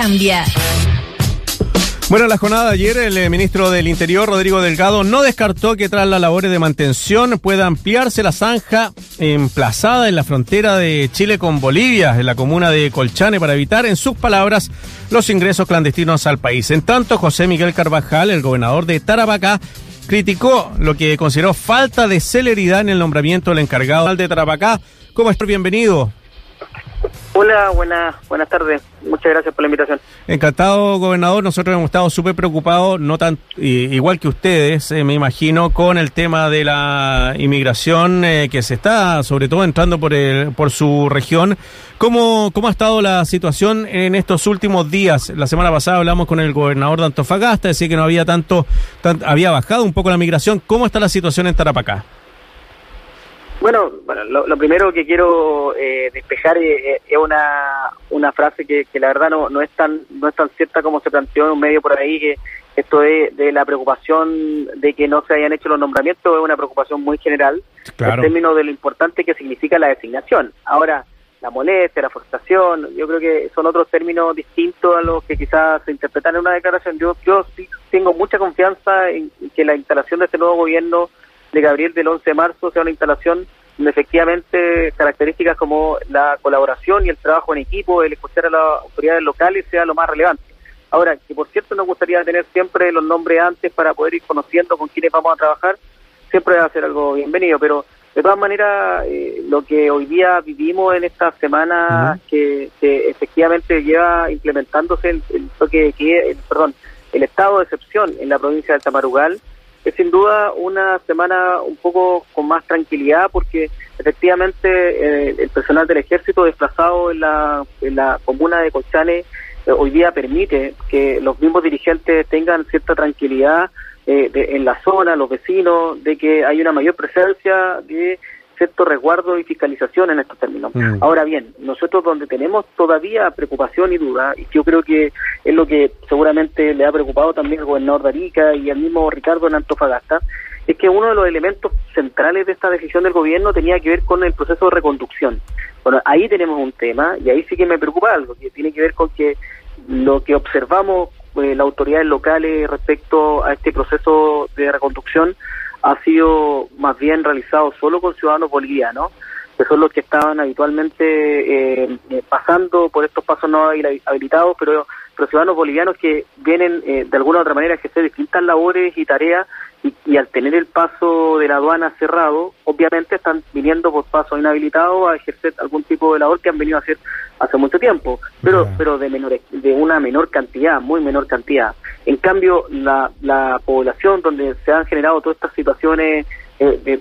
Cambia. Bueno, en la jornada de ayer, el eh, ministro del Interior, Rodrigo Delgado, no descartó que tras las labores de mantención pueda ampliarse la zanja emplazada en la frontera de Chile con Bolivia, en la comuna de Colchane, para evitar, en sus palabras, los ingresos clandestinos al país. En tanto, José Miguel Carvajal, el gobernador de Tarapacá, criticó lo que consideró falta de celeridad en el nombramiento del encargado de Tarapacá. ¿Cómo estás? Bienvenido. Hola, buenas buenas tardes. Muchas gracias por la invitación. Encantado, gobernador. Nosotros hemos estado súper preocupados, no tan igual que ustedes, eh, me imagino, con el tema de la inmigración eh, que se está, sobre todo, entrando por el, por su región. ¿Cómo, ¿Cómo ha estado la situación en estos últimos días? La semana pasada hablamos con el gobernador de Antofagasta, decía que no había tanto, había bajado un poco la migración. ¿Cómo está la situación en Tarapacá? Bueno, bueno lo, primero que quiero eh, despejar es, una, una frase que, la verdad no, no es tan no es tan cierta como se planteó en un medio por ahí que esto de, de la preocupación de que no se hayan hecho los nombramientos es una preocupación muy general en términos de lo importante que significa la designación. Ahora, la molestia, la frustración, yo creo que son otros términos distintos a los que quizás se interpretan en una declaración. Yo, yo sí tengo mucha confianza en que la instalación de este nuevo gobierno de Gabriel del 11 de marzo sea una instalación donde efectivamente características como la colaboración y el trabajo en equipo, el escuchar a las autoridades locales sea lo más relevante. Ahora, que por cierto nos gustaría tener siempre los nombres antes para poder ir conociendo con quiénes vamos a trabajar, siempre va a ser algo bienvenido, pero de todas maneras, eh, lo que hoy día vivimos en esta semana que, efectivamente lleva implementándose el, toque de perdón, el estado de excepción en la provincia de Tamarugal, es sin duda una semana un poco con más tranquilidad porque efectivamente eh, el personal del ejército desplazado en la, en la comuna de Colchane eh, hoy día permite que los mismos dirigentes tengan cierta tranquilidad eh, en la zona, los vecinos, de que hay una mayor presencia de cierto resguardo y fiscalización en estos términos. Mm. Ahora bien, nosotros donde tenemos todavía preocupación y duda, y yo creo que es lo que seguramente le ha preocupado también al gobernador de Arica y al mismo Ricardo en Antofagasta, es que uno de los elementos centrales de esta decisión del gobierno tenía que ver con el proceso de reconducción. Bueno, ahí tenemos un tema, y ahí sí que me preocupa algo, que tiene que ver con que lo que observamos eh, las autoridades locales respecto a este proceso de reconducción ha sido más bien realizado solo con ciudadanos bolivianos, que son los que estaban habitualmente eh, eh, pasando por estos pasos no habilitados, pero, pero ciudadanos bolivianos que vienen eh, de alguna u otra manera a ejercer distintas labores y tareas y, al tener el paso de la aduana cerrado, obviamente están viniendo por paso inhabilitado a ejercer algún tipo de labor que han venido a hacer hace mucho tiempo, pero pero de menor, de una menor cantidad, muy menor cantidad. En cambio, la, la población donde se han generado todas estas situaciones eh,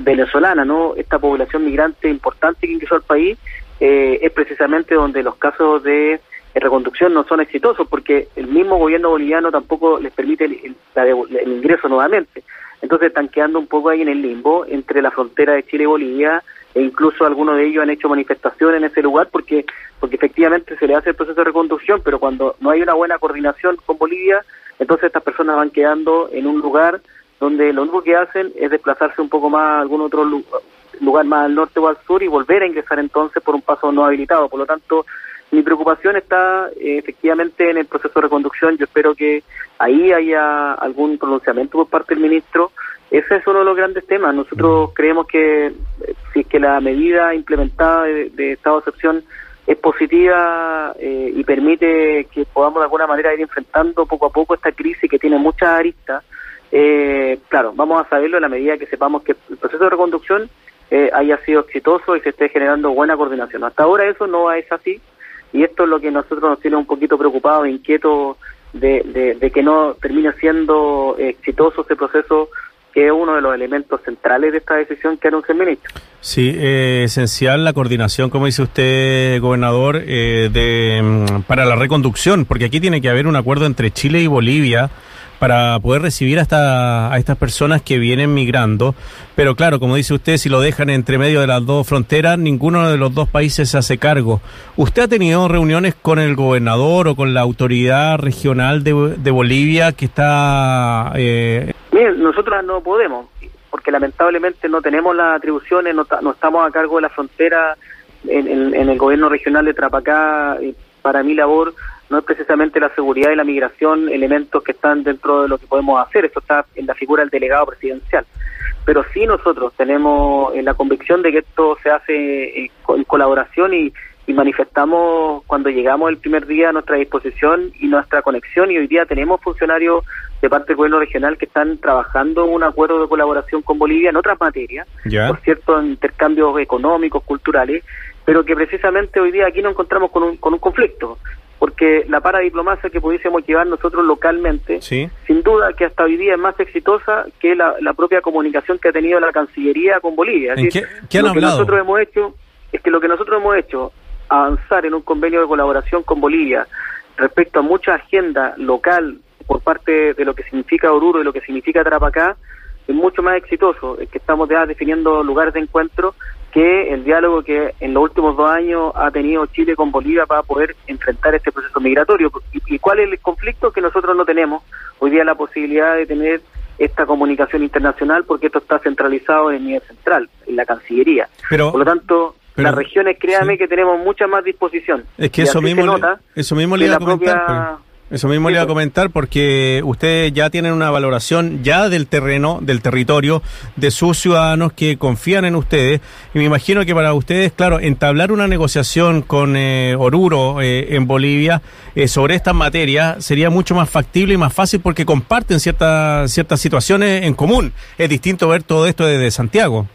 venezolana, ¿no? Esta población migrante importante que ingresó al país eh, es precisamente donde los casos de reconducción no son exitosos porque el mismo gobierno boliviano tampoco les permite el, ingreso nuevamente. Entonces están quedando un poco ahí en el limbo entre la frontera de Chile y Bolivia e incluso algunos de ellos han hecho manifestaciones en ese lugar porque porque efectivamente se le hace el proceso de reconducción, pero cuando no hay una buena coordinación con Bolivia, entonces estas personas van quedando en un lugar donde lo único que hacen es desplazarse un poco más a algún otro lugar más al norte o al sur y volver a ingresar entonces por un paso no habilitado. Por lo tanto, mi preocupación está eh, efectivamente en el proceso de reconducción. Yo espero que ahí haya algún pronunciamiento por parte del ministro. Ese es uno de los grandes temas. Nosotros creemos que eh, si es que la medida implementada de, estado de excepción es positiva eh, y permite que podamos de alguna manera ir enfrentando poco a poco esta crisis que tiene muchas aristas, claro, vamos a saberlo en la medida que sepamos que el proceso de reconducción haya sido exitoso y se esté generando buena coordinación. Hasta ahora eso no es así y esto es lo que nosotros nos tiene un poquito preocupados inquietos de, de, que no termine siendo exitoso este proceso que es uno de los elementos centrales de esta decisión que anuncia el ministro. Sí, eh, esencial la coordinación, como dice usted, gobernador, eh, de, mm, para la reconducción, porque aquí tiene que haber un acuerdo entre Chile y Bolivia para poder recibir hasta a estas personas que vienen migrando. Pero claro, como dice usted, si lo dejan entre medio de las dos fronteras, ninguno de los dos países se hace cargo. ¿Usted ha tenido reuniones con el gobernador o con la autoridad regional de, Bolivia que está... Eh... no podemos, porque lamentablemente no tenemos las atribuciones, no, estamos a cargo de la frontera en, el gobierno regional de Trapacá. para mi labor no es precisamente la seguridad y la migración elementos que están dentro de lo que podemos hacer, esto está en la figura del delegado presidencial. Pero sí nosotros tenemos la convicción de que esto se hace en colaboración y, y manifestamos cuando llegamos el primer día nuestra disposición y nuestra conexión. Y hoy día tenemos funcionarios de parte del gobierno regional que están trabajando un acuerdo de colaboración con Bolivia en otras materias, por cierto, en intercambios económicos, culturales, pero que precisamente hoy día aquí nos encontramos con un, con un conflicto, porque la paradiplomacia que pudiésemos llevar nosotros localmente, sin duda que hasta hoy día es más exitosa que la, propia comunicación que ha tenido la Cancillería con Bolivia. ¿En qué, han lo que nosotros hemos hecho es que lo que nosotros hemos hecho avanzar en un convenio de colaboración con Bolivia respecto a mucha agenda local por parte de lo que significa Oruro y lo que significa Tarapacá, es mucho más exitoso, es que estamos ya definiendo lugares de encuentro que el diálogo que en los últimos dos años ha tenido Chile con Bolivia para poder enfrentar este proceso migratorio. ¿Y, cuál es el conflicto? Que nosotros no tenemos hoy día la posibilidad de tener esta comunicación internacional porque esto está centralizado en el nivel central, en la Cancillería. Pero, Por lo tanto, las regiones, créame que tenemos mucha más disposición. Es que eso mismo, eso mismo le iba a comentar. Eso mismo le iba a comentar porque ustedes ya tienen una valoración ya del terreno, del territorio, de sus ciudadanos que confían en ustedes. Y me imagino que para ustedes, claro, entablar una negociación con eh, Oruro eh, en Bolivia eh, sobre estas materias sería mucho más factible y más fácil porque comparten ciertas ciertas situaciones en común. Es distinto ver todo esto desde Santiago.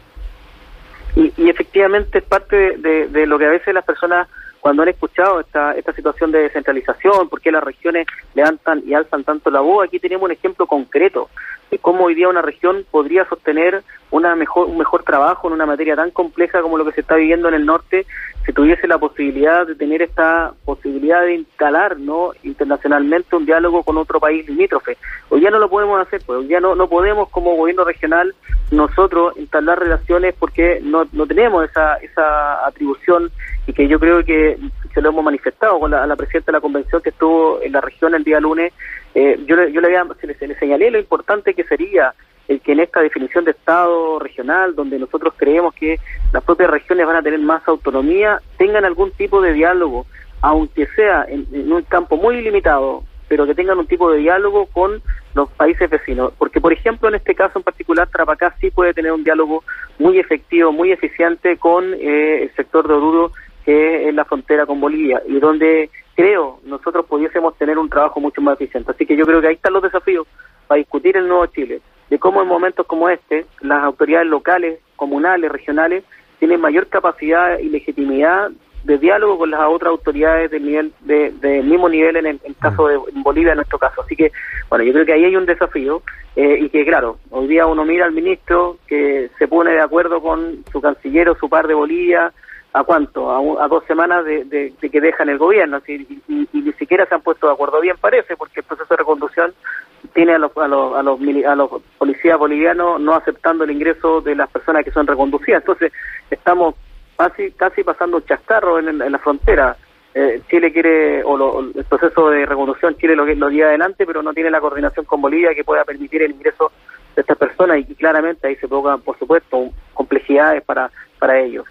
Y, y efectivamente es parte de, lo que a veces las personas cuando han escuchado esta, esta situación de descentralización, por qué las regiones levantan y alzan tanto la voz, aquí tenemos un ejemplo concreto cómo hoy día una región podría sostener una mejor, un mejor trabajo en una materia tan compleja como lo que se está viviendo en el norte, si tuviese la posibilidad de tener esta posibilidad de instalar no internacionalmente un diálogo con otro país limítrofe. Hoy ya no lo podemos hacer, pues hoy ya no, no podemos como gobierno regional nosotros instalar relaciones porque no, no tenemos esa, esa atribución y que yo creo que se lo hemos manifestado con la, la presidenta de la convención que estuvo en la región el día lunes. Eh, yo, yo le, había, se le señalé lo importante que sería el que en esta definición de Estado regional, donde nosotros creemos que las propias regiones van a tener más autonomía, tengan algún tipo de diálogo, aunque sea en, un campo muy limitado, pero que tengan un tipo de diálogo con los países vecinos. Porque, por ejemplo, en este caso en particular, Trapacá sí puede tener un diálogo muy efectivo, muy eficiente con eh, el sector de Oruro, que es la frontera con Bolivia, y donde creo nosotros pudiésemos tener un trabajo mucho más eficiente. Así que yo creo que ahí están los desafíos para discutir el nuevo Chile de cómo en momentos como este las autoridades locales, comunales, regionales tienen mayor capacidad y legitimidad de diálogo con las otras autoridades del nivel de, del mismo nivel en el caso de Bolivia en nuestro caso así que bueno yo creo que ahí hay un desafío eh, y que claro hoy día uno mira al ministro que se pone de acuerdo con su canciller o su par de Bolivia a cuánto a, dos semanas de, que dejan el gobierno y, y, ni siquiera se han puesto de acuerdo bien parece porque el proceso de reconducción tiene a los, a los, a los, a los policías bolivianos no aceptando el ingreso de las personas que son reconducidas. Entonces, estamos casi, casi pasando un chascarro en, la frontera. Eh, Chile quiere, o el proceso de reconducción, Chile lo, lo lleva adelante, pero no tiene la coordinación con Bolivia que pueda permitir el ingreso de estas personas y, claramente ahí se provocan, por supuesto, complejidades para, para ellos.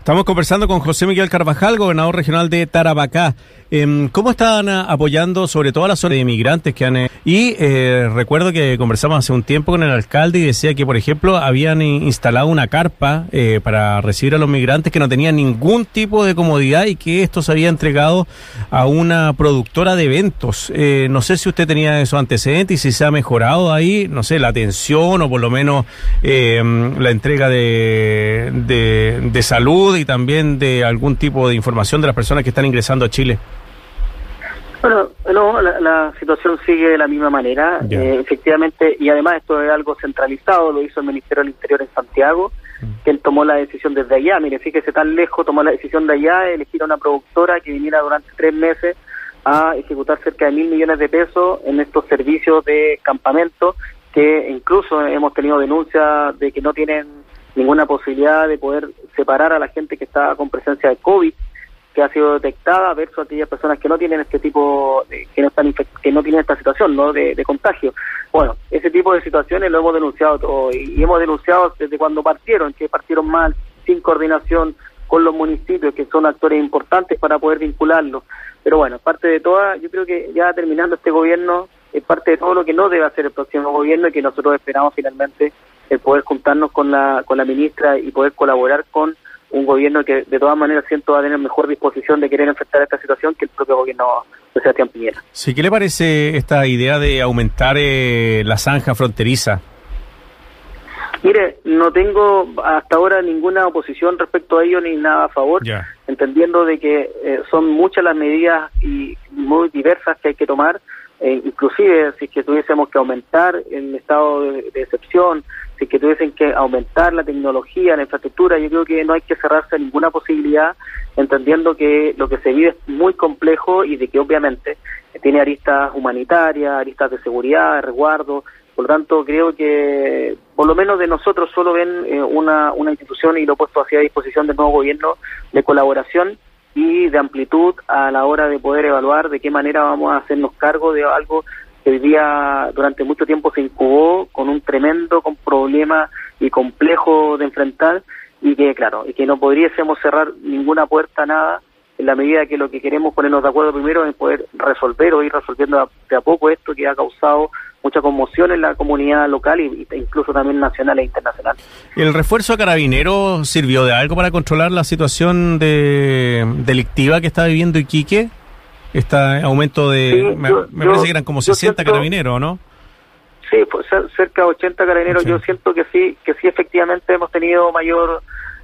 Estamos conversando con José Miguel Carvajal, gobernador regional de Tarabacá. Em, ¿Cómo están ah, apoyando sobre todo a las zonas de inmigrantes que han... Eh, y eh, recuerdo que conversamos hace un tiempo con el alcalde y decía que, por ejemplo, habían instalado una carpa eh, para recibir a los migrantes que no tenían ningún tipo de comodidad y que esto se había entregado a una productora de eventos. no sé si usted tenía esos antecedentes y si se ha mejorado ahí, no sé, la atención o por lo menos em, la entrega de, de salud y también de algún tipo de información de las personas que están ingresando a Chile. Bueno, no, la, situación sigue de la misma manera, eh, efectivamente, y además esto es algo centralizado, lo hizo el Ministerio del Interior en Santiago, mm. que él tomó la decisión desde allá, mire, fíjese tan lejos, tomó la decisión de allá, elegir a una productora que viniera durante tres meses a ejecutar cerca de mil millones de pesos en estos servicios de campamento, que incluso hemos tenido denuncias de que no tienen ninguna posibilidad de poder separar a la gente que está con presencia de COVID que ha sido detectada versus aquellas personas que no tienen este tipo, que no están que no tienen esta situación ¿no? De, contagio. Bueno, ese tipo de situaciones lo hemos denunciado todo y, hemos denunciado desde cuando partieron, que partieron mal, sin coordinación, con los municipios, que son actores importantes para poder vincularlos. Pero bueno, parte de todas, yo creo que ya terminando este gobierno, es parte de todo lo que no debe hacer el próximo gobierno y que nosotros esperamos finalmente el poder juntarnos con la, con la ministra y poder colaborar con un gobierno que de todas maneras siento va a tener mejor disposición de querer enfrentar esta situación que el propio gobierno de Sebastián Piñera. Sí, ¿qué le parece esta idea de aumentar eh, la zanja fronteriza? Mire, no tengo hasta ahora ninguna oposición respecto a ello ni nada a favor, entendiendo de que eh, son muchas las medidas y muy diversas que hay que tomar, eh, inclusive si es que tuviésemos que aumentar el estado de, excepción, si es que tuviesen que aumentar la tecnología, la infraestructura, yo creo que no hay que cerrarse a ninguna posibilidad, entendiendo que lo que se vive es muy complejo y de que obviamente tiene aristas humanitarias, aristas de seguridad, de resguardo, por lo tanto, creo que por lo menos de nosotros solo ven eh, una, una institución y lo he puesto así a disposición del nuevo gobierno de colaboración y de amplitud a la hora de poder evaluar de qué manera vamos a hacernos cargo de algo que hoy día durante mucho tiempo se incubó con un tremendo con problema y complejo de enfrentar y que claro, y que no podríamos cerrar ninguna puerta nada en la medida que lo que queremos ponernos de acuerdo primero es poder resolver o ir resolviendo de a poco esto que ha causado mucha conmoción en la comunidad local e incluso también nacional e internacional. ¿El refuerzo a carabineros sirvió de algo para controlar la situación de, delictiva que está viviendo Iquique? Este aumento de... me, parece que eran como 60 carabineros, ¿no? Sí, pues cerca de 80 carabineros. Yo siento que sí, que sí efectivamente hemos tenido mayor...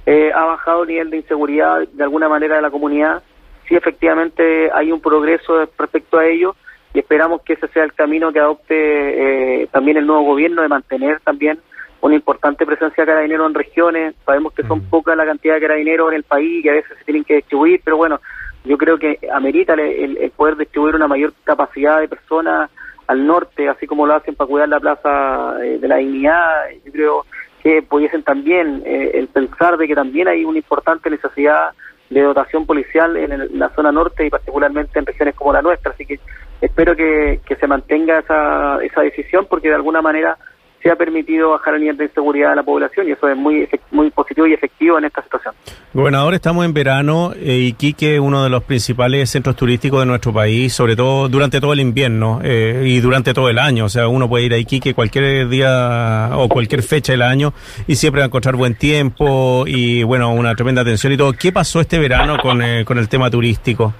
Eh, ha bajado el nivel de inseguridad de alguna manera de la comunidad. Sí, efectivamente hay un progreso respecto a ello y esperamos que ese sea el camino que adopte eh, también el nuevo gobierno de mantener también una importante presencia de carabineros en regiones. Sabemos que son poca la cantidad de carabineros en el país y que a veces se tienen que distribuir, pero bueno, yo creo que amerita el, poder distribuir una mayor capacidad de personas al norte, así como lo hacen para cuidar la plaza eh, de la dignidad. Yo creo que pudiesen también eh, el pensar de que también hay una importante necesidad de dotación policial en, la zona norte y particularmente en regiones como la nuestra. Así que espero que, se mantenga esa, esa decisión porque de alguna manera ha permitido bajar el nivel de inseguridad de la población y eso es muy muy positivo y efectivo en esta situación. Gobernador, estamos en verano eh, Iquique, uno de los principales centros turísticos de nuestro país, sobre todo durante todo el invierno eh, y durante todo el año. O sea, uno puede ir a Iquique cualquier día o cualquier fecha del año y siempre va a encontrar buen tiempo y, bueno, una tremenda atención y todo. ¿Qué pasó este verano con, eh, con el tema turístico?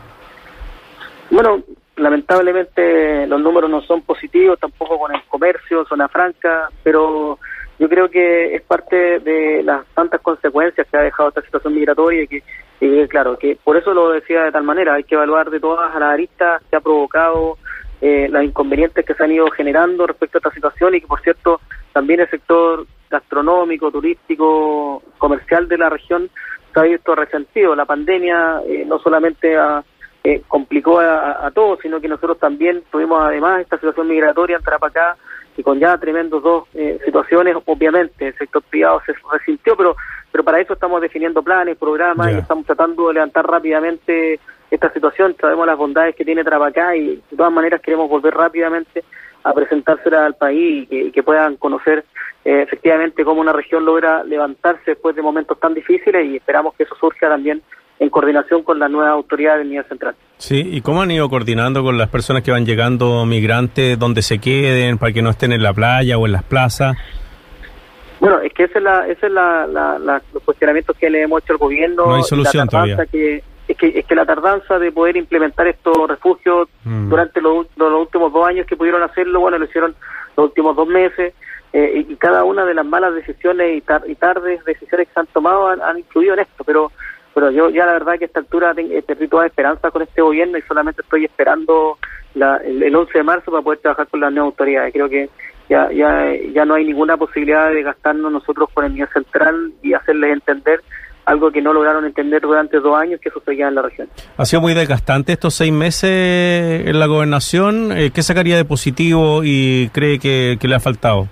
Bueno, lamentablemente los números no son positivos, tampoco con el comercio, zona franca, pero yo creo que es parte de las tantas consecuencias que ha dejado esta situación migratoria y que, claro, que por eso lo decía de tal manera, hay que evaluar de todas las aristas que ha provocado eh, los inconvenientes que se han ido generando respecto a esta situación y que, por cierto, también el sector gastronómico, turístico, comercial de la región se ha visto resentido. La pandemia eh, no solamente ha eh, complicó a, todos, sino que nosotros también tuvimos además esta situación migratoria en Tarapacá y con ya tremendos dos eh, situaciones, obviamente el sector privado se resintió, pero pero para eso estamos definiendo planes, programas y estamos tratando de levantar rápidamente esta situación. Sabemos las bondades que tiene Tarapacá y de todas maneras queremos volver rápidamente a presentársela al país y que, puedan conocer eh, efectivamente cómo una región logra levantarse después de momentos tan difíciles y esperamos que eso surja también en coordinación con la nueva autoridad del nivel central. Sí, ¿y cómo han ido coordinando con las personas que van llegando migrantes, donde se queden, para que no estén en la playa o en las plazas? Bueno, es que ese es, la, ese es la, los cuestionamientos que le hemos hecho al gobierno. No hay solución todavía. Que, es, que, es que la tardanza de poder implementar estos refugios mm. durante los, últimos dos años que pudieron hacerlo, bueno, lo hicieron los últimos dos meses. Eh, y, cada una de las malas decisiones y, tardes decisiones que se han tomado han, han influido en esto, pero pero yo ya la verdad que a esta altura perdí toda esperanza con este gobierno y solamente estoy esperando el, 11 de marzo para poder trabajar con las nuevas autoridades. Creo que ya, ya, ya no hay ninguna posibilidad de gastarnos nosotros con el nivel central y hacerles entender algo que no lograron entender durante dos años que sucedía en la región. Ha sido muy desgastante estos seis meses en la gobernación. Eh, ¿Qué sacaría de positivo y cree que le ha faltado?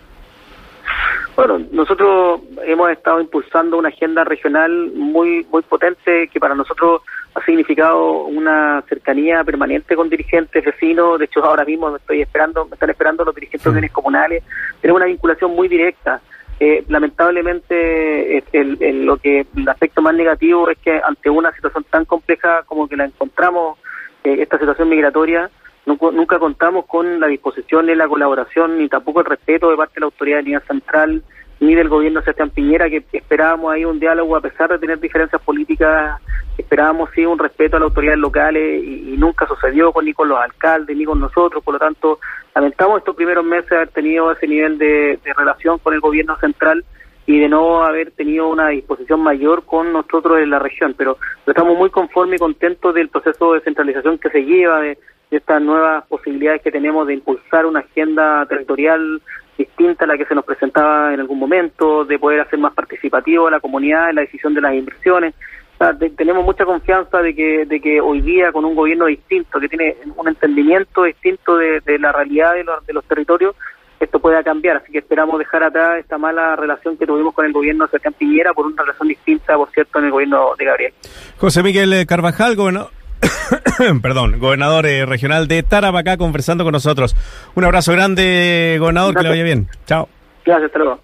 Bueno, nosotros hemos estado impulsando una agenda regional muy muy potente que para nosotros ha significado una cercanía permanente con dirigentes vecinos. De hecho, ahora mismo me estoy esperando, me están esperando los dirigentes de comunales. Tenemos una vinculación muy directa. eh, lamentablemente el, lo que el aspecto más negativo es que ante una situación tan compleja como que la encontramos, eh, esta situación migratoria, nunca, contamos con la disposición ni la colaboración ni tampoco el respeto de parte de la autoridad de línea central ni del gobierno de Sebastián Piñera, que esperábamos ahí un diálogo a pesar de tener diferencias políticas, esperábamos sí un respeto a las autoridades locales y, nunca sucedió con, ni con los alcaldes ni con nosotros, por lo tanto lamentamos estos primeros meses haber tenido ese nivel de, relación con el gobierno central y de no haber tenido una disposición mayor con nosotros en la región, pero, estamos muy conformes y contentos del proceso de centralización que se lleva, de, de estas nuevas posibilidades que tenemos de impulsar una agenda territorial distinta a la que se nos presentaba en algún momento, de poder hacer más participativo a la comunidad en la decisión de las inversiones. tenemos mucha confianza de que, de que hoy día con un gobierno distinto, que tiene un entendimiento distinto de, la realidad de los, de los territorios, esto pueda cambiar. Así que esperamos dejar atrás esta mala relación que tuvimos con el gobierno de Sebastián Piñera por una relación distinta, por cierto, en el gobierno de Gabriel. José Miguel Carvajal, gobernador perdón, gobernador eh, regional de Tarapacá, conversando con nosotros. Un abrazo grande, gobernador, que le vaya bien. Chao. Gracias, hasta luego.